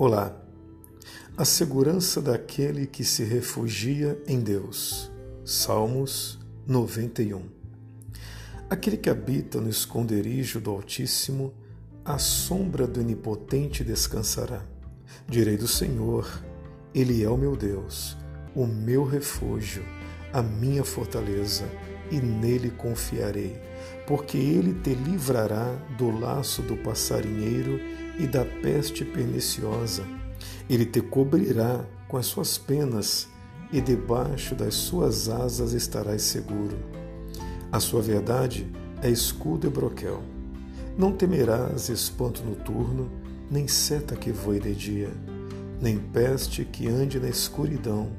Olá. A segurança daquele que se refugia em Deus. Salmos 91. Aquele que habita no esconderijo do Altíssimo, à sombra do Onipotente descansará. Direi do Senhor, Ele é o meu Deus, o meu refúgio, a minha fortaleza, e nele confiarei, porque ele te livrará do laço do passarinheiro e da peste perniciosa. Ele te cobrirá com as suas penas, e debaixo das suas asas estarás seguro. A sua verdade é escudo e broquel. Não temerás espanto noturno, nem seta que voe de dia, nem peste que ande na escuridão,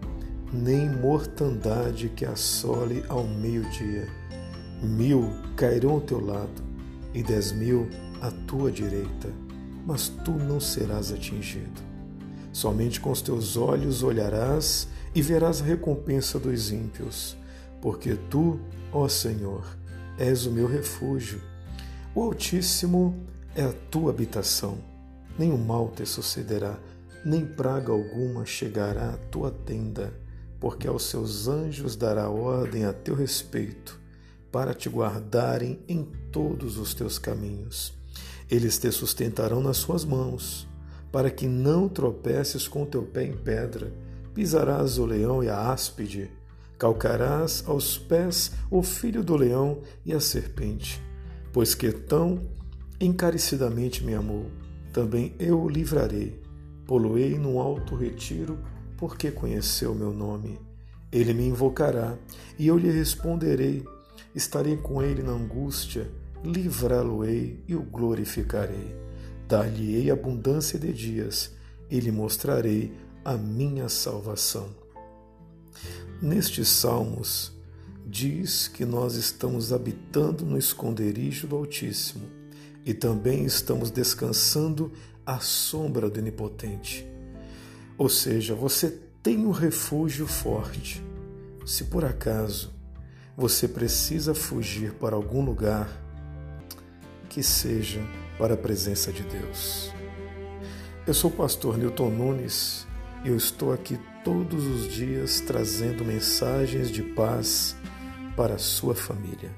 nem mortandade que assole ao meio-dia. Mil cairão ao teu lado e dez mil à tua direita mas tu não serás atingido. Somente com os teus olhos olharás e verás a recompensa dos ímpios, porque tu, ó Senhor, és o meu refúgio. O Altíssimo é a tua habitação. Nenhum mal te sucederá, nem praga alguma chegará à tua tenda, porque aos seus anjos dará ordem a teu respeito, para te guardarem em todos os teus caminhos. Eles te sustentarão nas suas mãos, para que não tropeces com teu pé em pedra. Pisarás o leão e a áspide, calcarás aos pés o filho do leão e a serpente. Pois que tão encarecidamente me amou, também eu o livrarei. Poloei num alto retiro, porque conheceu meu nome. Ele me invocará, e eu lhe responderei. Estarei com ele na angústia livrá-lo-ei e o glorificarei. Dar-lhe-ei abundância de dias e lhe mostrarei a minha salvação. Nestes salmos, diz que nós estamos habitando no esconderijo do Altíssimo e também estamos descansando à sombra do Onipotente. Ou seja, você tem um refúgio forte. Se por acaso você precisa fugir para algum lugar, que seja para a presença de Deus. Eu sou o pastor Newton Nunes e eu estou aqui todos os dias trazendo mensagens de paz para a sua família.